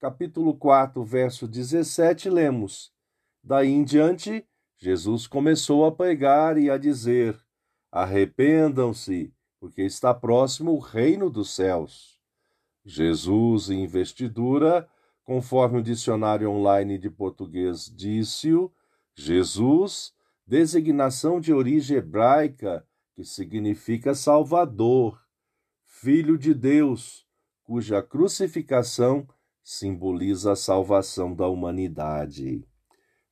capítulo 4, verso 17, lemos: Daí em diante, Jesus começou a pregar e a dizer: Arrependam-se, porque está próximo o reino dos céus. Jesus, em investidura, conforme o dicionário online de português disse-o, Jesus, designação de origem hebraica que significa Salvador, Filho de Deus, cuja crucificação simboliza a salvação da humanidade.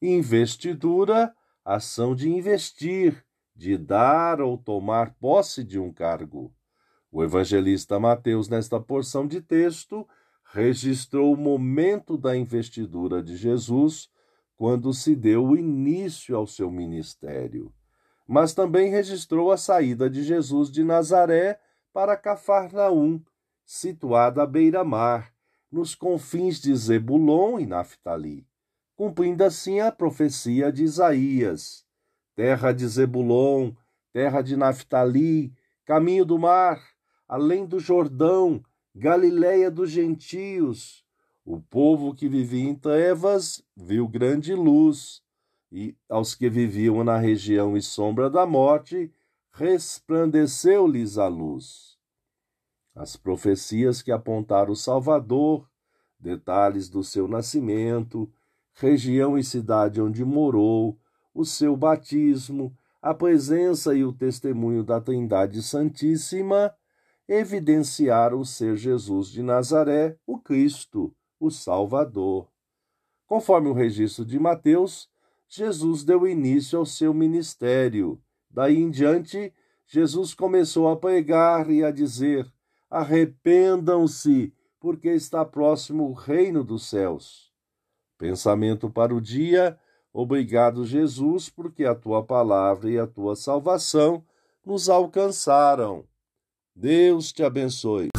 Investidura, ação de investir, de dar ou tomar posse de um cargo. O evangelista Mateus, nesta porção de texto, registrou o momento da investidura de Jesus quando se deu início ao seu ministério. Mas também registrou a saída de Jesus de Nazaré para Cafarnaum, situada à beira-mar, nos confins de Zebulon e Naphtali, cumprindo assim a profecia de Isaías: terra de Zebulon, terra de Naphtali, caminho do mar, além do Jordão, Galiléia dos gentios. O povo que vivia em trevas viu grande luz, e aos que viviam na região e sombra da morte, resplandeceu-lhes a luz as profecias que apontaram o Salvador, detalhes do seu nascimento, região e cidade onde morou, o seu batismo, a presença e o testemunho da Trindade Santíssima evidenciaram ser Jesus de Nazaré, o Cristo, o Salvador. Conforme o registro de Mateus, Jesus deu início ao seu ministério. Daí em diante, Jesus começou a pregar e a dizer: arrependam-se, porque está próximo o reino dos céus. Pensamento para o dia. Obrigado, Jesus, porque a tua palavra e a tua salvação nos alcançaram. Deus te abençoe.